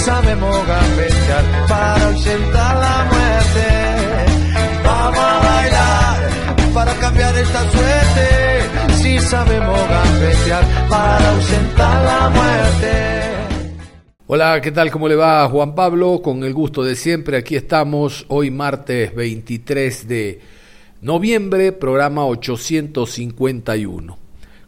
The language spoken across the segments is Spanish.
Sabemos gambetear para ausentar la muerte. Vamos a bailar para cambiar esta suerte. Si sabemos gambetear para ausentar la muerte. Hola, ¿qué tal? ¿Cómo le va Juan Pablo? Con el gusto de siempre, aquí estamos hoy martes 23 de noviembre, programa 851.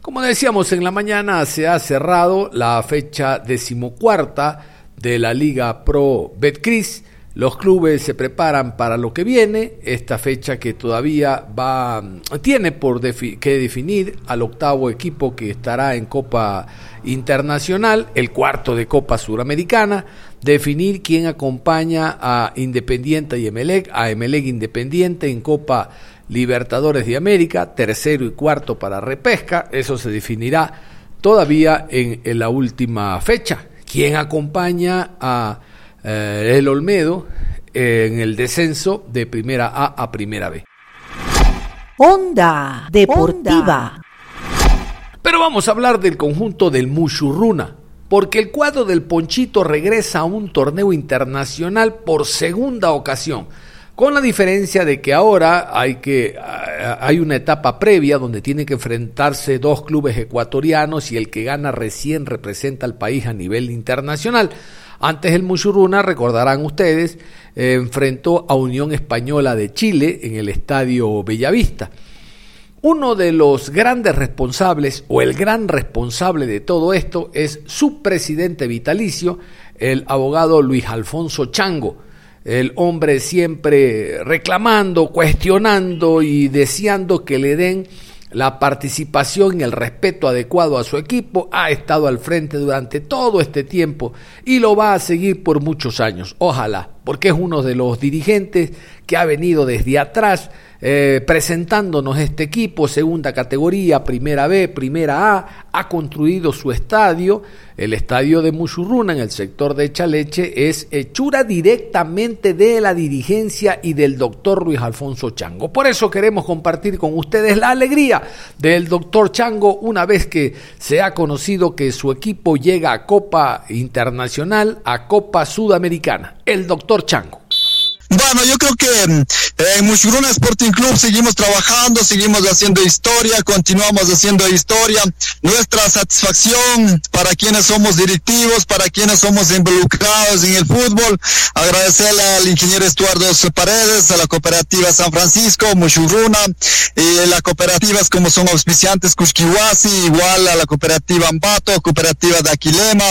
Como decíamos en la mañana, se ha cerrado la fecha decimocuarta de la Liga Pro Betcris. Los clubes se preparan para lo que viene, esta fecha que todavía va tiene por que definir al octavo equipo que estará en Copa Internacional, el cuarto de Copa Suramericana, definir quién acompaña a Independiente y Emelec, a Emelec Independiente en Copa Libertadores de América, tercero y cuarto para repesca, eso se definirá todavía en la última fecha, quien acompaña a eh, el Olmedo en el descenso de primera A a primera B. Onda Deportiva. Pero vamos a hablar del conjunto del Mushurruna, porque el cuadro del Ponchito regresa a un torneo internacional por segunda ocasión. Con la diferencia de que ahora hay, que, hay una etapa previa donde tiene que enfrentarse dos clubes ecuatorianos y el que gana recién representa al país a nivel internacional. Antes el Muchuruna, recordarán ustedes, eh, enfrentó a Unión Española de Chile en el Estadio Bellavista. Uno de los grandes responsables o el gran responsable de todo esto es su presidente vitalicio, el abogado Luis Alfonso Chango el hombre siempre reclamando, cuestionando y deseando que le den la participación y el respeto adecuado a su equipo, ha estado al frente durante todo este tiempo y lo va a seguir por muchos años. Ojalá, porque es uno de los dirigentes que ha venido desde atrás eh, presentándonos este equipo, segunda categoría, primera B, primera A, ha construido su estadio, el estadio de Muchurruna en el sector de Chaleche es hechura directamente de la dirigencia y del doctor Luis Alfonso Chango. Por eso queremos compartir con ustedes la alegría del doctor Chango una vez que se ha conocido que su equipo llega a Copa Internacional, a Copa Sudamericana. El doctor Chango. Bueno, yo creo que mm, en Mushuruna Sporting Club seguimos trabajando, seguimos haciendo historia, continuamos haciendo historia. Nuestra satisfacción para quienes somos directivos, para quienes somos involucrados en el fútbol, agradecerle al ingeniero Estuardo Paredes, a la cooperativa San Francisco, Mushuruna, y las cooperativas como son auspiciantes Cushkiwasi, igual a la cooperativa Ambato, cooperativa de Aquilema,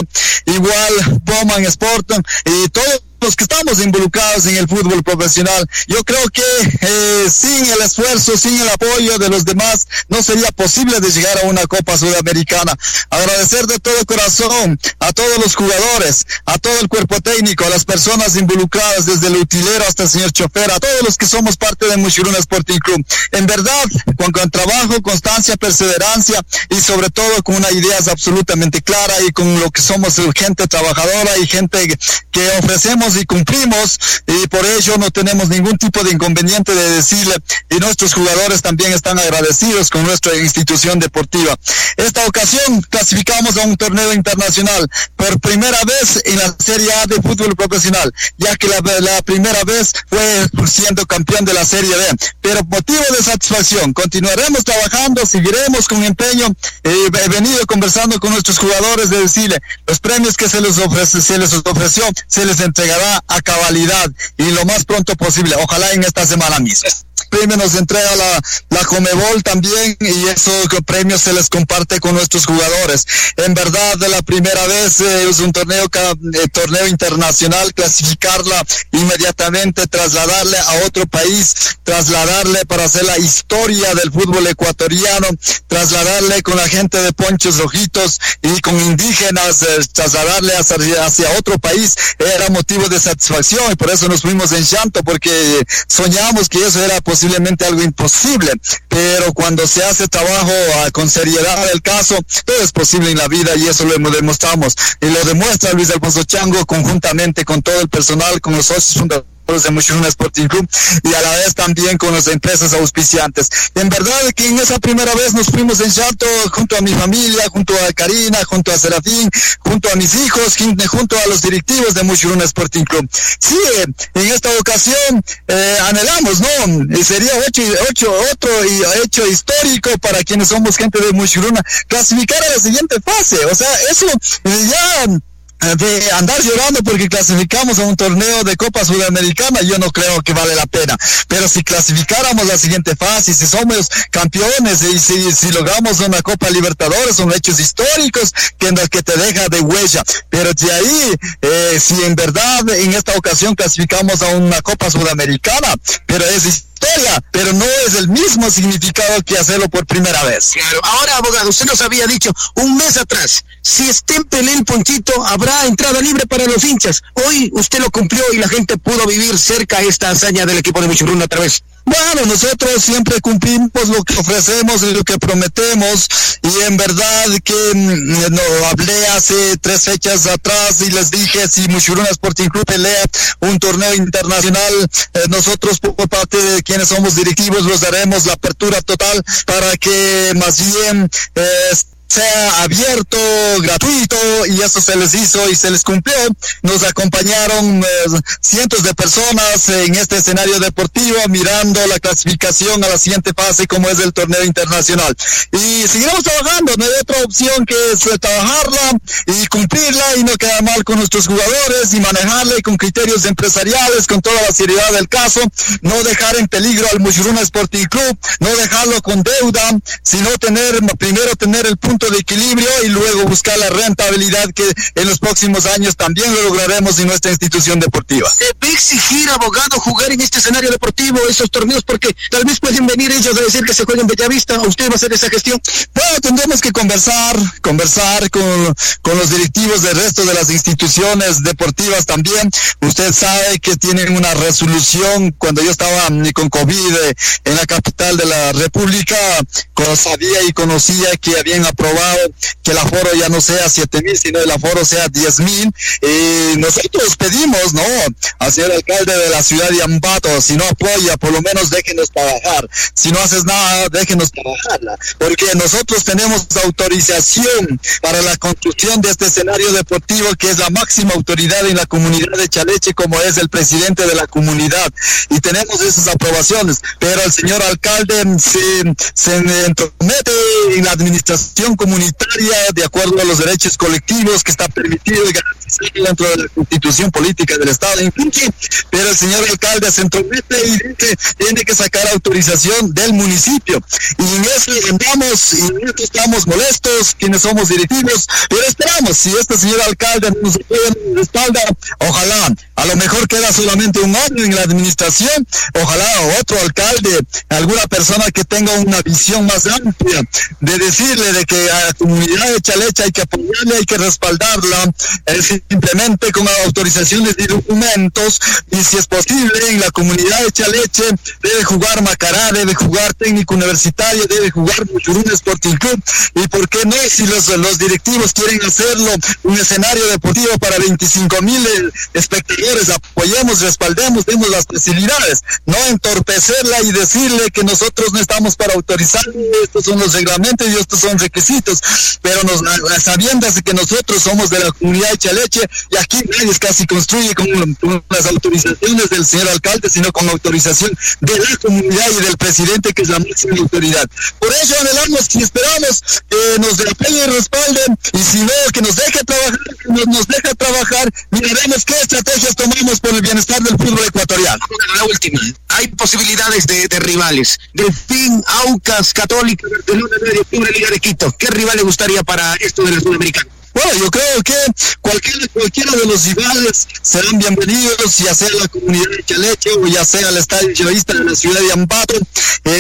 igual Bowman Sport, y todo los que estamos involucrados en el fútbol profesional. Yo creo que eh, sin el esfuerzo, sin el apoyo de los demás, no sería posible de llegar a una Copa Sudamericana. Agradecer de todo corazón a todos los jugadores, a todo el cuerpo técnico, a las personas involucradas, desde el utilero hasta el señor chofer, a todos los que somos parte de Muchiruna Sporting Club. En verdad, con, con trabajo, constancia, perseverancia y sobre todo con una idea absolutamente clara y con lo que somos gente trabajadora y gente que ofrecemos y cumplimos y por ello no tenemos ningún tipo de inconveniente de decirle y nuestros jugadores también están agradecidos con nuestra institución deportiva. Esta ocasión clasificamos a un torneo internacional por primera vez en la Serie A de fútbol profesional, ya que la, la primera vez fue siendo campeón de la Serie B. Pero motivo de satisfacción, continuaremos trabajando, seguiremos con empeño. Eh, he venido conversando con nuestros jugadores de decirle los premios que se les ofrece, se les ofreció, se les entregará a cabalidad y lo más pronto posible, ojalá en esta semana misma. Premios nos entrega la, la Comebol también y esos premios se les comparte con nuestros jugadores. En verdad, de la primera vez eh, es un torneo, eh, torneo internacional, clasificarla inmediatamente, trasladarle a otro país, trasladarle para hacer la historia del fútbol ecuatoriano, trasladarle con la gente de Ponchos Rojitos y con indígenas, eh, trasladarle hacia, hacia otro país, era motivo de satisfacción y por eso nos fuimos en llanto, porque soñamos que eso era posiblemente algo imposible, pero cuando se hace trabajo ah, con seriedad del caso, todo es posible en la vida y eso lo demostramos. Y lo demuestra Luis Alfonso Chango conjuntamente con todo el personal, con los socios fundadores de Mushroom Sporting Club y a la vez también con las empresas auspiciantes. En verdad que en esa primera vez nos fuimos en Chato junto a mi familia, junto a Karina, junto a Serafín, junto a mis hijos, junto a los directivos de Mushroom Sporting Club. Sí, en esta ocasión eh, anhelamos, ¿no? Y sería ocho, otro hecho histórico para quienes somos gente de Mushroom, clasificar a la siguiente fase. O sea, eso ya de andar llorando porque clasificamos a un torneo de Copa Sudamericana, yo no creo que vale la pena. Pero si clasificáramos la siguiente fase, si somos campeones y si, si logramos una Copa Libertadores, son hechos históricos que, que te deja de huella. Pero de ahí, eh, si en verdad en esta ocasión clasificamos a una Copa Sudamericana, pero es pero no es el mismo significado que hacerlo por primera vez. Claro, ahora abogado, usted nos había dicho un mes atrás, si en el Ponchito, habrá entrada libre para los hinchas. Hoy usted lo cumplió y la gente pudo vivir cerca esta hazaña del equipo de Michurruna otra vez. Bueno, nosotros siempre cumplimos lo que ofrecemos y lo que prometemos. Y en verdad que mm, no, hablé hace tres fechas atrás y les dije si Mushuruna Sporting Club pelea un torneo internacional, eh, nosotros por parte de quienes somos directivos los daremos la apertura total para que más bien eh, sea abierto, gratuito, y eso se les hizo y se les cumplió. Nos acompañaron eh, cientos de personas en este escenario deportivo mirando la clasificación a la siguiente fase como es el torneo internacional. Y seguiremos trabajando, no hay otra opción que es eh, trabajarla y cumplirla y no quedar mal con nuestros jugadores y manejarla y con criterios empresariales, con toda la seriedad del caso, no dejar en peligro al Mushuruna Sporting Club, no dejarlo con deuda, sino tener, primero tener el punto de equilibrio y luego buscar la rentabilidad que en los próximos años también lo lograremos en nuestra institución deportiva. ¿Se va exigir, abogado, jugar en este escenario deportivo, esos torneos? Porque tal vez pueden venir ellos a decir que se jueguen Bellavista, ¿o usted va a hacer esa gestión? Bueno, tendremos que conversar, conversar con, con los directivos del resto de las instituciones deportivas también. Usted sabe que tienen una resolución, cuando yo estaba con COVID eh, en la capital de la República, sabía y conocía que habían aprobado que el aforo ya no sea siete mil, sino el aforo sea diez mil. Y nosotros pedimos, ¿no? Hacia el alcalde de la ciudad de Ambato, si no apoya, por lo menos déjenos trabajar. Si no haces nada, déjenos trabajarla. Porque nosotros tenemos autorización para la construcción de este escenario deportivo, que es la máxima autoridad en la comunidad de Chaleche, como es el presidente de la comunidad. Y tenemos esas aprobaciones. Pero el señor alcalde se, se entromete en la administración comunitaria de acuerdo a los derechos colectivos que está permitido y garantizado dentro de la constitución política del Estado pero el señor alcalde se entromete y dice tiene que sacar autorización del municipio. Y en eso andamos y en estamos molestos, quienes somos directivos, pero esperamos, si este señor alcalde nos respalda, ojalá, a lo mejor queda solamente un año en la administración, ojalá otro alcalde, alguna persona que tenga una visión más amplia de decirle de que a la comunidad de Chalecha hay que apoyarla, hay que respaldarla, simplemente con autorizaciones y documentos, y si es posible, en la comunidad de Chaleche debe jugar Macará, debe jugar técnico universitario, debe jugar Muchurún Sporting Club, y por qué no, si los, los directivos quieren hacerlo un escenario deportivo para 25 mil espectadores, apoyemos, respaldemos, demos las facilidades, no entorpecerla y decirle que nosotros no estamos para autorizar, estos son los reglamentos y estos son requisitos pero nos, sabiendo que nosotros somos de la comunidad de Chaleche y aquí nadie casi construye con, las autorizaciones del señor alcalde, sino con autorización de la comunidad y del presidente que es la máxima autoridad. Por eso anhelamos y esperamos que nos apoyen y respalden y si no, que nos deje trabajar, que nos, nos deje trabajar, miraremos qué estrategias tomamos por el bienestar del fútbol ecuatoriano. La última, hay posibilidades de, rivales. Delfín, Aucas, Católica, Barcelona, de Liga de Quito. ¿Qué rival le gustaría para esto de la Sudamericana? Bueno, yo creo que cualquier, cualquiera de los rivales serán bienvenidos, ya sea la comunidad de Chalecho o ya sea el estadio chavista de la ciudad de Ambato. Eh,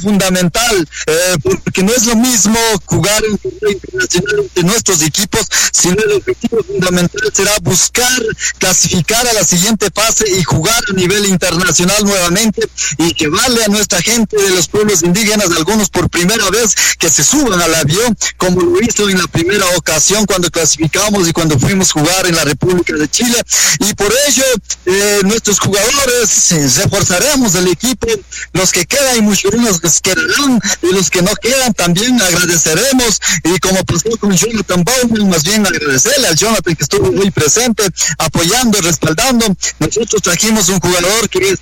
fundamental, eh, porque no es lo mismo jugar en internacional nuestros equipos, sino el objetivo fundamental será buscar clasificar a la siguiente fase y jugar a nivel internacional nuevamente y que vale a nuestra gente de los pueblos indígenas, algunos por primera vez, que se suban al avión, como lo hizo en la primera ocasión cuando clasificamos y cuando fuimos a jugar en la República de Chile. Y por ello, eh, nuestros jugadores reforzaremos el equipo. Los que quedan y muchos que quedarán y los que no quedan también agradeceremos. Y como pasó con Jonathan Bowman, más bien agradecerle al Jonathan que estuvo muy presente, apoyando, respaldando. Nosotros trajimos un jugador que es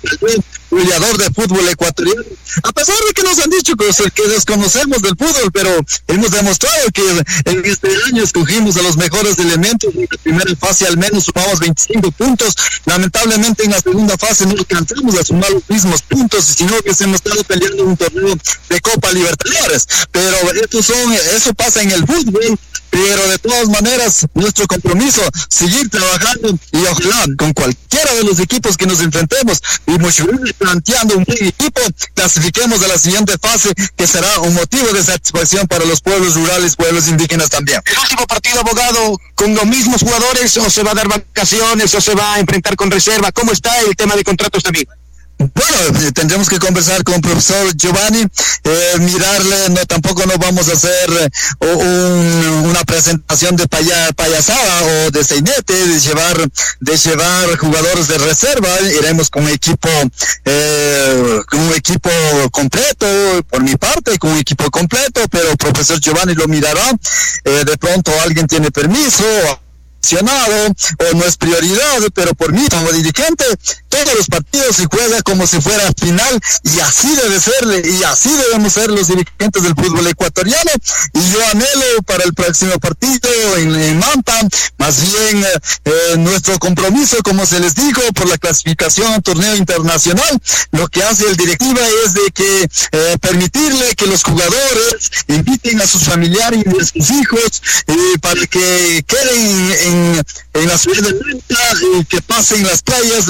goleador de fútbol ecuatoriano. A pesar de que nos han dicho que, que desconocemos del fútbol, pero hemos demostrado que en este año escogimos a los mejores elementos. En la primera fase al menos sumamos 25 puntos. Lamentablemente en la segunda fase no alcanzamos a sumar los mismos puntos, sino que hemos estado peleando un torneo de Copa Libertadores. Pero estos son, eso pasa en el fútbol. Pero de todas maneras nuestro compromiso seguir trabajando y ojalá con cualquiera de los equipos que nos enfrentemos y Mochuruni planteando un buen equipo clasifiquemos a la siguiente fase que será un motivo de satisfacción para los pueblos rurales pueblos indígenas también. El último partido abogado con los mismos jugadores o se va a dar vacaciones o se va a enfrentar con reserva cómo está el tema de contratos también bueno, eh, tendremos que conversar con el profesor Giovanni, eh, mirarle, no tampoco nos vamos a hacer eh, una presentación de payasada o de seinete, de llevar, de llevar jugadores de reserva, iremos con un equipo, con un equipo completo, por mi parte, con un equipo completo, pero el profesor Giovanni lo mirará, de pronto alguien tiene permiso, o no es prioridad, pero por mí como dirigente, todos los partidos se juega como si fuera final y así debe ser y así debemos ser los dirigentes del fútbol ecuatoriano y yo anhelo para el próximo partido en, Manta, más bien eh, nuestro compromiso, como se les dijo, por la clasificación a torneo internacional, lo que hace el directiva es de que eh, permitirle que los jugadores inviten a sus familiares y a sus hijos eh, para que queden en en, la ciudad de Manta y que pasen las playas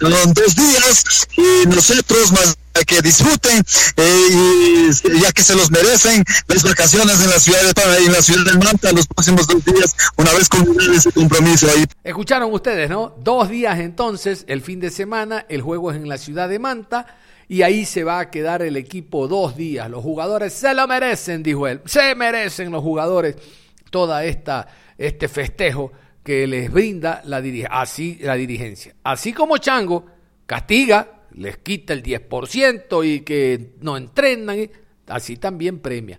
los dos días y nosotros más que disfruten eh, y ya que se los merecen las vacaciones en la ciudad de en la ciudad de Manta los próximos dos días una vez con ese compromiso ahí. Escucharon ustedes, ¿no? Dos días entonces, el fin de semana, el juego es en la ciudad de Manta y ahí se va a quedar el equipo dos días. Los jugadores se lo merecen, dijo él. Se merecen los jugadores toda esta este festejo que les brinda la, así, la dirigencia. Así como Chango castiga, les quita el 10% y que no entrenan, así también premia.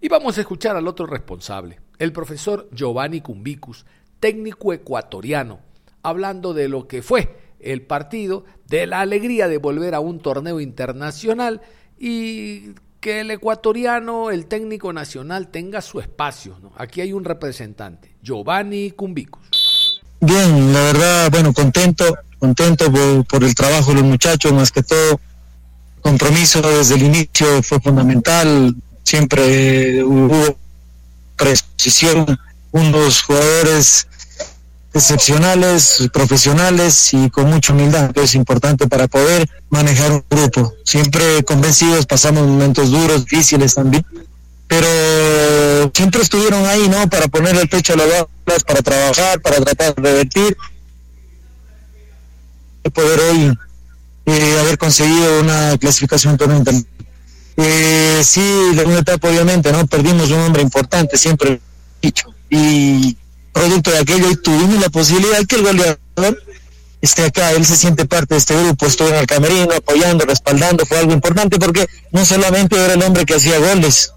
Y vamos a escuchar al otro responsable, el profesor Giovanni Cumbicus, técnico ecuatoriano, hablando de lo que fue el partido, de la alegría de volver a un torneo internacional y que el ecuatoriano, el técnico nacional, tenga su espacio. Aquí hay un representante, Giovanni Cumbicus. Bien, la verdad, bueno, contento, contento por, el trabajo de los muchachos, más que todo, compromiso desde el inicio fue fundamental, siempre hubo precisión, unos jugadores excepcionales, profesionales y con mucha humildad, que es importante para poder manejar un grupo. Siempre convencidos, pasamos momentos duros, difíciles también, pero siempre estuvieron ahí, ¿no? Para poner el pecho a las balas, para trabajar, para tratar de revertir. Poder hoy eh, haber conseguido una clasificación totalmente. Eh, sí, de una etapa obviamente, ¿no? Perdimos un hombre importante, siempre dicho. Y producto de aquello y tuvimos la posibilidad que el goleador esté acá, él se siente parte de este grupo, estuvo en el camerino apoyando, respaldando, fue algo importante porque no solamente era el hombre que hacía goles,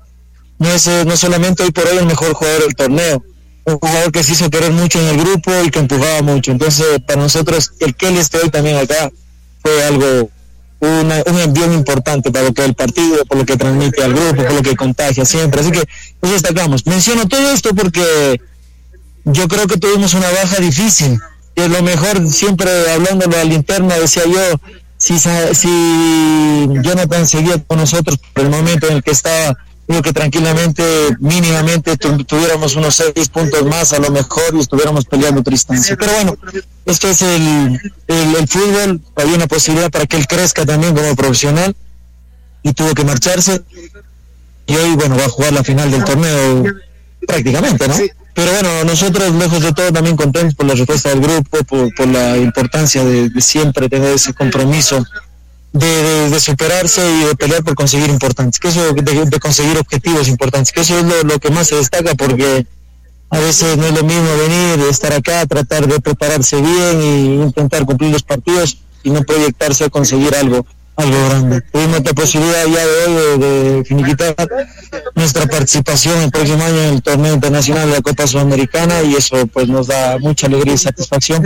no es eh, no solamente hoy por hoy el mejor jugador del torneo, un jugador que se hizo querer mucho en el grupo y que empujaba mucho, entonces para nosotros el que él esté hoy también acá fue algo un envío importante para lo que el partido, por lo que transmite al grupo, por lo que contagia siempre. Así que nos destacamos. Menciono todo esto porque yo creo que tuvimos una baja difícil. Y lo mejor, siempre hablando de la linterna, decía yo, si, si Jonathan seguía con nosotros por el momento en el que estaba, digo que tranquilamente, mínimamente tuviéramos unos seis puntos más a lo mejor y estuviéramos peleando otra instancia. Pero bueno, esto es el, el, el fútbol, había una posibilidad para que él crezca también como profesional y tuvo que marcharse y hoy, bueno, va a jugar la final del torneo prácticamente, ¿no? Pero bueno, nosotros, lejos de todo, también contentos por la respuesta del grupo, por, la importancia de, siempre tener ese compromiso de, superarse y de pelear por conseguir importantes, que eso, de, conseguir objetivos importantes, que eso es lo, que más se destaca porque a veces no es lo mismo venir, estar acá, tratar de prepararse bien e intentar cumplir los partidos y no proyectarse a conseguir algo algo grande. Tuvimos la posibilidad ya de hoy de, finiquitar nuestra participación el próximo año en el torneo internacional de la Copa Sudamericana y eso pues nos da mucha alegría y satisfacción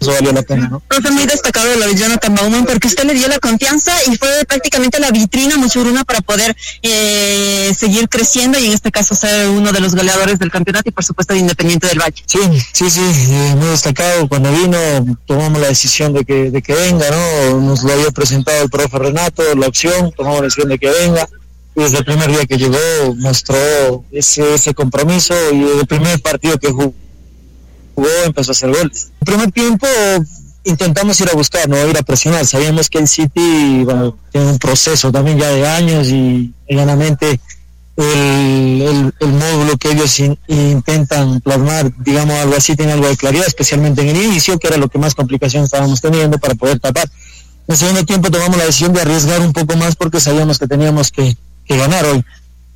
eso valió la pena, ¿no? Profe, muy destacado lo de Jonathan Bauman porque usted le dio la confianza y fue prácticamente la vitrina Muchuruna para poder eh, seguir creciendo y en este caso ser uno de los goleadores del campeonato y por supuesto de Independiente del Valle. Sí, sí, sí, eh, muy destacado. Cuando vino tomamos la decisión de que, de que venga, ¿no? Nos lo había presentado el profe Renato, la opción, tomamos la decisión de que venga y desde el primer día que llegó mostró ese, ese compromiso y el primer partido que jugó jugó, empezó a hacer goles. El primer tiempo intentamos ir a buscar, no ir a presionar. Sabíamos que el City bueno, tiene un proceso también ya de años y llanamente el, el, módulo que ellos intentan plasmar, digamos algo así, tiene algo de claridad, especialmente en el inicio, que era lo que más complicaciones estábamos teniendo para poder tapar. En el segundo tiempo tomamos la decisión de arriesgar un poco más porque sabíamos que teníamos que, que ganar hoy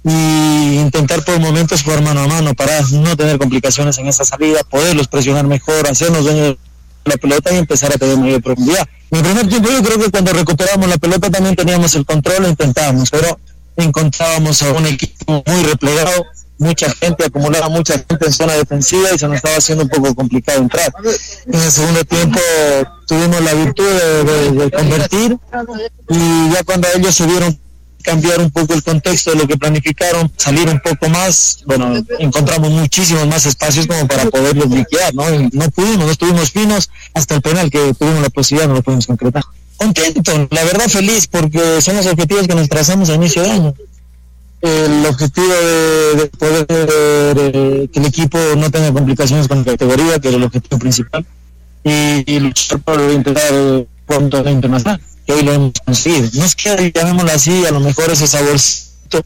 y intentar por momentos jugar mano a mano para no tener complicaciones en esa salida, poderlos presionar mejor, hacernos dueños de la pelota y empezar a tener mayor profundidad. En el primer tiempo yo creo que cuando recuperamos la pelota también teníamos el control, intentábamos, pero encontrábamos a un equipo muy replegado, mucha gente, acumulaba mucha gente en zona defensiva y se nos estaba haciendo un poco complicado entrar. En el segundo tiempo tuvimos la virtud de, de convertir y ya cuando ellos se vieron cambiar un poco el contexto de lo que planificaron, salir un poco más, bueno, encontramos muchísimos más espacios como para poderlos liquidar, ¿no? no pudimos, no estuvimos finos hasta el penal que tuvimos la posibilidad, no lo pudimos concretar. Contento, la verdad feliz, porque son los objetivos que nos trazamos a inicio de año. El objetivo de, poder que el equipo no tenga complicaciones con la categoría, que es el objetivo principal, y, luchar por intentar punto internacional hoy lo hemos conseguido. Nos queda, llamémoslo así, a lo mejor ese saborcito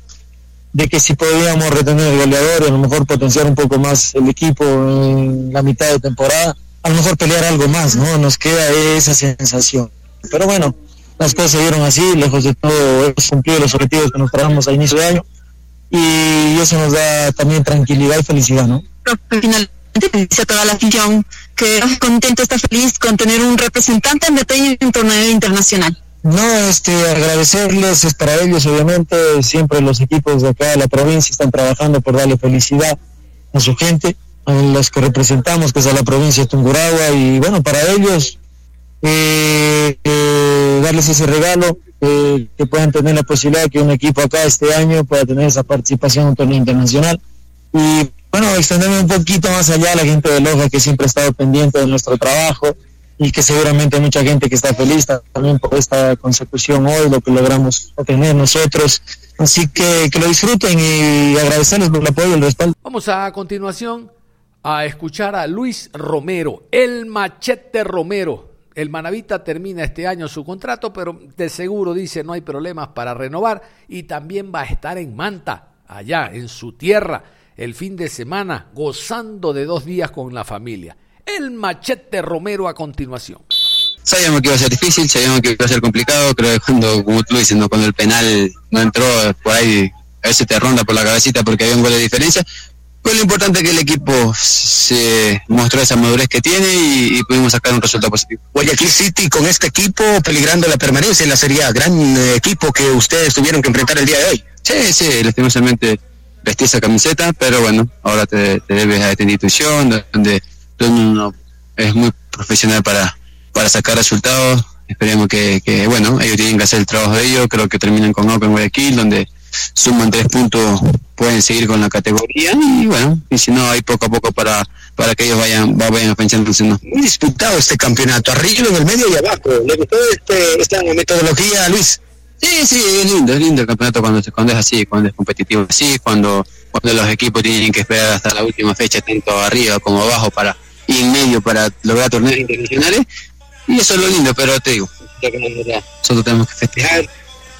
de que si podíamos retener el goleador a lo mejor potenciar un poco más el equipo en la mitad de temporada, a lo mejor pelear algo más, ¿no? Nos queda esa sensación. Pero bueno, las cosas se dieron así, lejos de todo, hemos cumplido los objetivos que nos trajimos a inicio de año y eso nos da también tranquilidad y felicidad, ¿no? Dice toda la afición que contento, está feliz con tener un representante en detalle en un torneo internacional. No, este, agradecerles, es para ellos, obviamente, siempre los equipos de acá de la provincia están trabajando por darle felicidad a su gente, a los que representamos, que es a la provincia de Tunguragua, y bueno, para ellos, eh, eh, darles ese regalo, eh, que puedan tener la posibilidad de que un equipo acá este año pueda tener esa participación en un torneo internacional. Y bueno, extenderme un poquito más allá a la gente de Loja que siempre ha estado pendiente de nuestro trabajo y que seguramente hay mucha gente que está feliz también por esta consecución hoy, lo que logramos obtener nosotros. Así que que lo disfruten y agradecerles por el apoyo y el respaldo. Vamos a continuación a escuchar a Luis Romero, el machete Romero. El Manavita termina este año su contrato, pero de seguro dice no hay problemas para renovar y también va a estar en Manta, allá en su tierra el fin de semana gozando de dos días con la familia. El machete Romero a continuación. Sabíamos que iba a ser difícil, sabíamos que iba a ser complicado, creo que cuando, como tú dices, cuando el penal no entró, por ahí a veces te ronda por la cabecita porque había un gol de diferencia, fue lo importante que el equipo se mostró esa madurez que tiene y, pudimos sacar un resultado positivo. Guayaquil City con este equipo peligrando la permanencia en la Serie A, gran eh, equipo que ustedes tuvieron que enfrentar el día de hoy. Sí, sí, lastimosamente vestir esa camiseta, pero bueno, ahora te, debes a esta institución donde el mundo es muy profesional para, para sacar resultados. Esperemos que, que, bueno, ellos tienen que hacer el trabajo de ellos, creo que terminan con Open Guayaquil, donde suman tres puntos, pueden seguir con la categoría y bueno, y si no, hay poco a poco para, para que ellos vayan, vayan pensándose. ¿no? Muy disputado este campeonato, arriba, en el medio y abajo. ¿Le gustó este, esta metodología, Luis? Sí, sí, es lindo, es lindo el campeonato cuando, cuando es así, cuando es competitivo así, cuando, cuando los equipos tienen que esperar hasta la última fecha, tanto arriba como abajo, para y en medio para lograr torneos internacionales. Y eso es lo lindo, pero te digo, nosotros tenemos que festejar.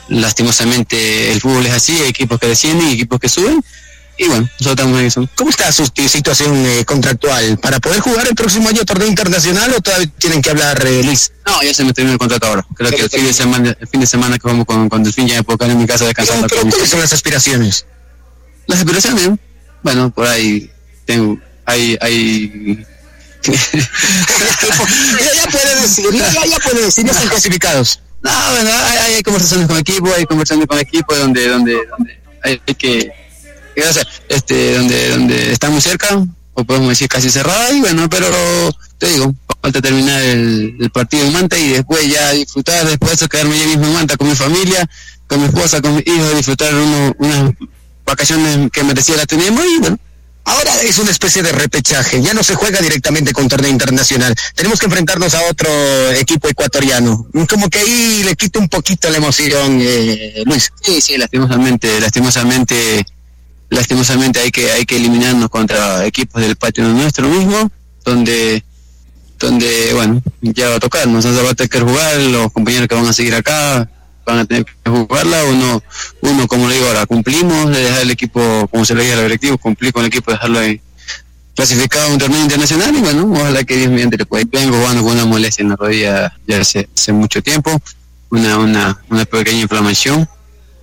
Lastimosamente el fútbol es así, hay equipos que descienden y equipos que suben. Y bueno, nosotros estamos en eso. ¿Cómo está su situación eh, contractual? ¿Para poder jugar el próximo año torneo internacional o todavía tienen que hablar, eh, Luis? No, ya se me terminó el contrato ahora. Creo que el fin, de semana, el fin de semana que vamos con, con Delfín ya me puedo quedar en mi casa descansando. Pero, ¿cuáles son las aspiraciones? Las aspiraciones, bueno, por ahí tengo, hay, hay ya, ya, puede decir, ya, ya puede decir, ya están clasificados. No, bueno, hay, hay, conversaciones con equipo, hay conversaciones con equipo donde, donde, donde hay, que, este, donde, donde está muy cerca, o podemos decir casi cerrada, y bueno, pero te digo, falta terminar el, el, partido en Manta y después ya disfrutar, después de quedarme yo mismo en Manta con mi familia, con mi esposa, con mi hijo, disfrutar uno, unas vacaciones que merecía la tenemos y bueno, Ahora es una especie de repechaje, ya no se juega directamente con torneo internacional. Tenemos que enfrentarnos a otro equipo ecuatoriano. Como que ahí le quita un poquito la emoción, eh, Luis. Sí, sí, lastimosamente, lastimosamente, lastimosamente hay que hay que eliminarnos contra equipos del patio nuestro mismo, donde donde bueno ya va a tocar, nos va a tener que jugar los compañeros que van a seguir acá, van a tener que jugarla. Uno, uno como le digo ahora, cumplimos de dejar el equipo, como se le dice al directivo, cumplir con el equipo, dejarlo ahí clasificado a un torneo internacional y bueno, ojalá que Dios mediante le pueda. Vengo jugando con una molestia en la rodilla ya hace, hace mucho tiempo, una, una, una pequeña inflamación,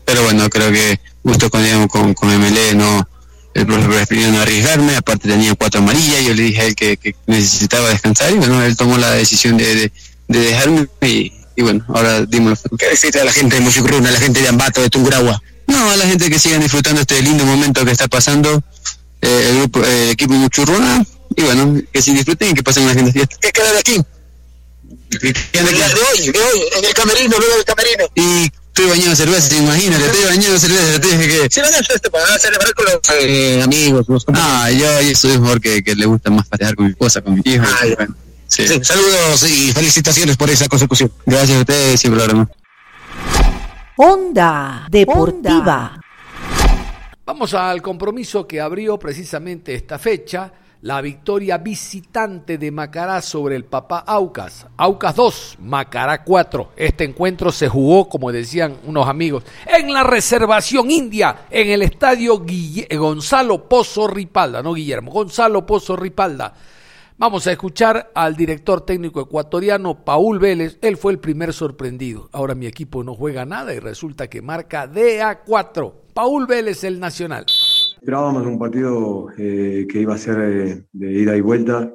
pero bueno, creo que justo con, digamos, con, con MLE no, el profesor prefirió no arriesgarme, aparte tenía cuatro amarillas, yo le dije a él que, que necesitaba descansar y bueno, él tomó la decisión de, de, de dejarme y, y bueno, ahora dímelo. ¿Qué decirte a la gente de Muchucruna, a la gente de Ambato, de Tunguragua? No, a la gente que sigan disfrutando este lindo momento que está pasando eh, el grupo, eh, el equipo Muchurruna y bueno, que si disfruten y que pasen una gente fiesta. ¿Qué queda de aquí? ¿Qué queda de, de hoy, de hoy, en el camerino, luego del camerino. Y estoy bañando cerveza, imagínate, estoy bañando cerveza, te dije que... Si van a este para celebrar con los eh, amigos, los Ah, yo, yo soy mejor que, que le gusta más festejar con mi esposa, con mi hijo. Ah, bueno. Sí. Sí, saludos y felicitaciones por esa consecución. Gracias a ustedes, sin problema. Onda Deportiva. Vamos al compromiso que abrió precisamente esta fecha, la victoria visitante de Macará sobre el Papá Aucas. Aucas 2, Macará 4. Este encuentro se jugó, como decían unos amigos, en la reservación india, en el estadio Guille Gonzalo Pozo Ripalda, no Guillermo, Gonzalo Pozo Ripalda. Vamos a escuchar al director técnico ecuatoriano Paul Vélez. Él fue el primer sorprendido. Ahora mi equipo no juega nada y resulta que marca DA4. Paul Vélez, el nacional. Esperábamos un partido eh, que iba a ser eh, de ida y vuelta.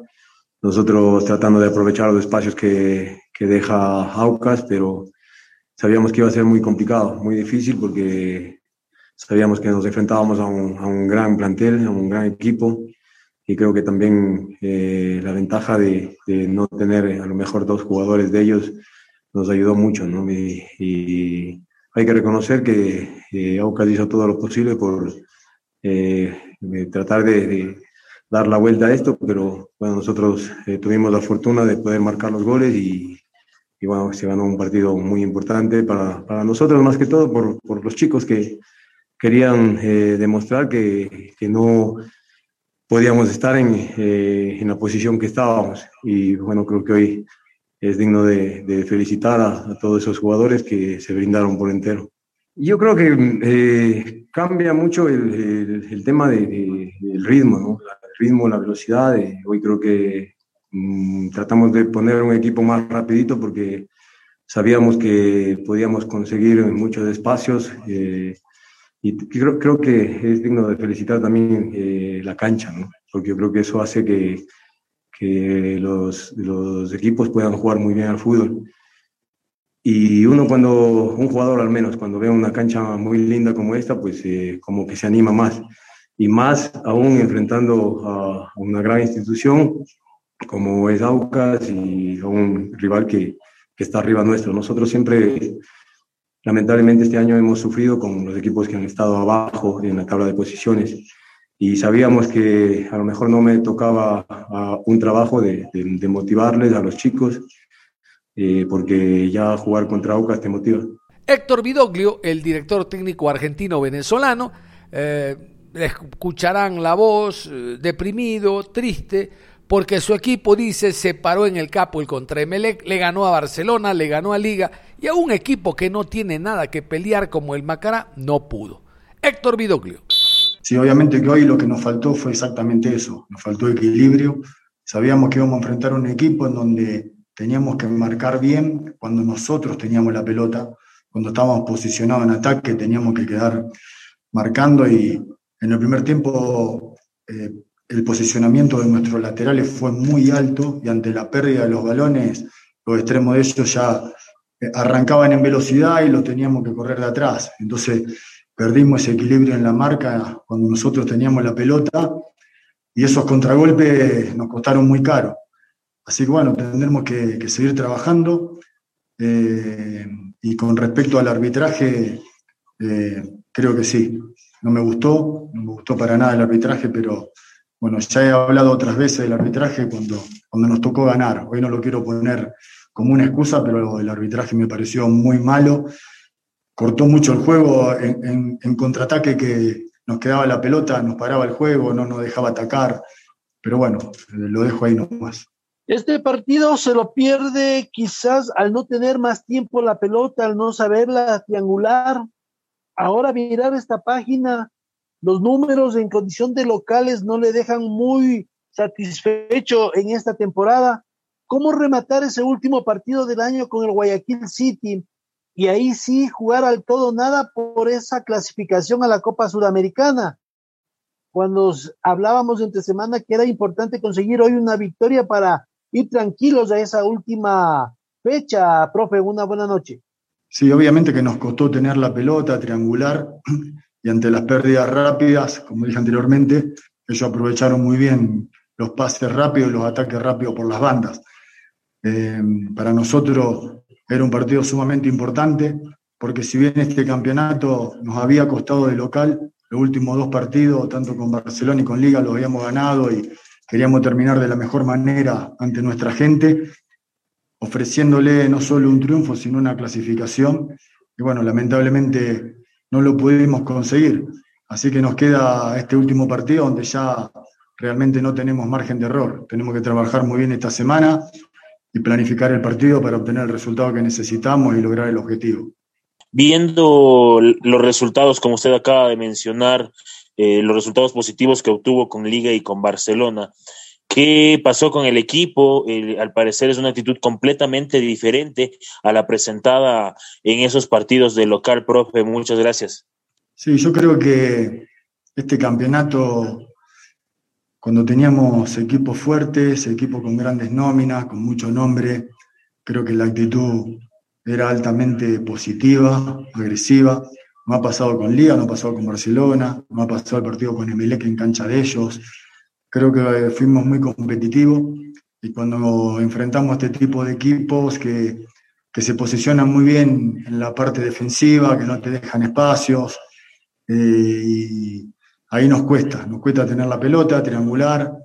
Nosotros tratando de aprovechar los espacios que, que deja Aucas, pero sabíamos que iba a ser muy complicado, muy difícil, porque sabíamos que nos enfrentábamos a un, a un gran plantel, a un gran equipo y creo que también eh, la ventaja de, de, no tener a lo mejor dos jugadores de ellos nos ayudó mucho, ¿no? Y, y hay que reconocer que eh, Aucas hizo todo lo posible por eh, tratar de, dar la vuelta a esto, pero bueno, nosotros eh, tuvimos la fortuna de poder marcar los goles y, y bueno, se ganó un partido muy importante para, para nosotros, más que todo por, por los chicos que querían eh, demostrar que, que no podíamos estar en, eh, en, la posición que estábamos. Y bueno, creo que hoy es digno de, de felicitar a, todos esos jugadores que se brindaron por entero. Yo creo que eh, cambia mucho el, el, el tema de, de, del ritmo, ¿no? El ritmo, la velocidad. hoy creo que mmm, tratamos de poner un equipo más rapidito porque sabíamos que podíamos conseguir muchos espacios. Eh, y creo, creo que es digno de felicitar también eh, la cancha, ¿no? porque yo creo que eso hace que, que los, los, equipos puedan jugar muy bien al fútbol. Y uno cuando, un jugador al menos, cuando ve una cancha muy linda como esta, pues eh, como que se anima más. Y más aún enfrentando a una gran institución como es Aucas y a un rival que, que está arriba nuestro. Nosotros siempre lamentablemente este año hemos sufrido con los equipos que han estado abajo en la tabla de posiciones y sabíamos que a lo mejor no me tocaba un trabajo de, motivarles a los chicos, eh, porque ya jugar contra Aucas te motiva. Héctor Vidoglio, el director técnico argentino-venezolano, eh, escucharán la voz, eh, deprimido, triste, porque su equipo dice se paró en el capo el contra Emelec, le ganó a Barcelona, le ganó a Liga y a un equipo que no tiene nada que pelear como el Macará no pudo. Héctor Vidoglio. Sí, obviamente que hoy lo que nos faltó fue exactamente eso, nos faltó equilibrio. Sabíamos que íbamos a enfrentar un equipo en donde teníamos que marcar bien cuando nosotros teníamos la pelota, cuando estábamos posicionados en ataque teníamos que quedar marcando y en el primer tiempo eh, el posicionamiento de nuestros laterales fue muy alto y ante la pérdida de los balones, los extremos de ellos ya eh, arrancaban en velocidad y lo teníamos que correr de atrás. Entonces perdimos ese equilibrio en la marca cuando nosotros teníamos la pelota y esos contragolpes nos costaron muy caro. Así que bueno, tendremos que, seguir trabajando. Eh, y con respecto al arbitraje, eh, creo que sí. No me gustó, no me gustó para nada el arbitraje, pero bueno, ya he hablado otras veces del arbitraje cuando, cuando nos tocó ganar. Hoy no lo quiero poner como una excusa, pero el arbitraje me pareció muy malo. Cortó mucho el juego en, contraataque que nos quedaba la pelota, nos paraba el juego, no nos dejaba atacar. Pero bueno, lo dejo ahí nomás. Este partido se lo pierde quizás al no tener más tiempo la pelota, al no saberla triangular. Ahora mirar esta página los números en condición de locales no le dejan muy satisfecho en esta temporada. ¿Cómo rematar ese último partido del año con el Guayaquil City? Y ahí sí jugar al todo nada por esa clasificación a la Copa Sudamericana. Cuando hablábamos entre semana que era importante conseguir hoy una victoria para ir tranquilos a esa última fecha, profe, una buena noche. Sí, obviamente que nos costó tener la pelota triangular y ante las pérdidas rápidas, como dije anteriormente, ellos aprovecharon muy bien los pases rápidos los ataques rápidos por las bandas. Eh, para nosotros era un partido sumamente importante, porque si bien este campeonato nos había costado de local, los últimos dos partidos, tanto con Barcelona y con Liga, los habíamos ganado y queríamos terminar de la mejor manera ante nuestra gente, ofreciéndole no solo un triunfo, sino una clasificación. Y bueno, lamentablemente no lo pudimos conseguir. Así que nos queda este último partido donde ya realmente no tenemos margen de error. Tenemos que trabajar muy bien esta semana y planificar el partido para obtener el resultado que necesitamos y lograr el objetivo. Viendo los resultados, como usted acaba de mencionar, eh, los resultados positivos que obtuvo con Liga y con Barcelona, ¿Qué pasó con el equipo? al parecer es una actitud completamente diferente a la presentada en esos partidos de local, profe. Muchas gracias. Sí, yo creo que este campeonato, cuando teníamos equipos fuertes, equipos con grandes nóminas, con mucho nombre, creo que la actitud era altamente positiva, agresiva. No ha pasado con Liga, no ha pasado con Barcelona, no ha pasado el partido con Emelec en cancha de ellos Creo que fuimos muy competitivos y cuando enfrentamos este tipo de equipos que, que se posicionan muy bien en la parte defensiva, que no te dejan espacios, eh, y ahí nos cuesta, nos cuesta tener la pelota, triangular,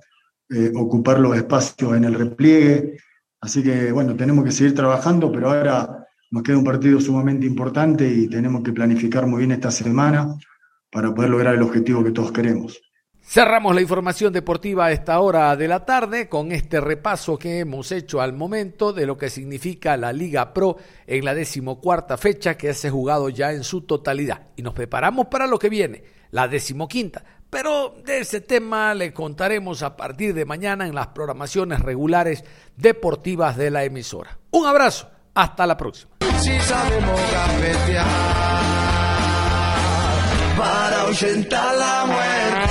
eh, ocupar los espacios en el repliegue. Así que bueno, tenemos que seguir trabajando, pero ahora nos queda un partido sumamente importante y tenemos que planificar muy bien esta semana para poder lograr el objetivo que todos queremos. Cerramos la información deportiva a esta hora de la tarde con este repaso que hemos hecho al momento de lo que significa la Liga Pro en la decimocuarta fecha que se ha jugado ya en su totalidad. Y nos preparamos para lo que viene, la decimoquinta. Pero de ese tema le contaremos a partir de mañana en las programaciones regulares deportivas de la emisora. Un abrazo, hasta la próxima. Para la muerte.